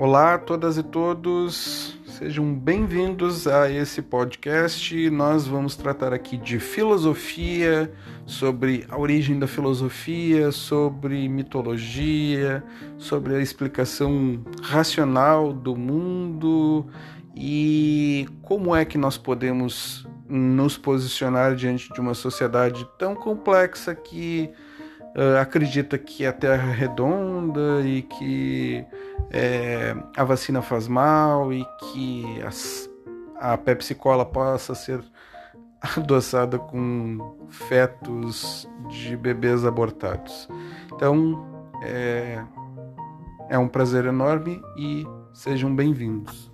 Olá a todas e todos, sejam bem-vindos a esse podcast. Nós vamos tratar aqui de filosofia, sobre a origem da filosofia, sobre mitologia, sobre a explicação racional do mundo e como é que nós podemos nos posicionar diante de uma sociedade tão complexa que uh, acredita que a Terra é redonda e que é, a vacina faz mal e que as, a Pepsi Cola possa ser adoçada com fetos de bebês abortados. Então, é, é um prazer enorme e sejam bem-vindos.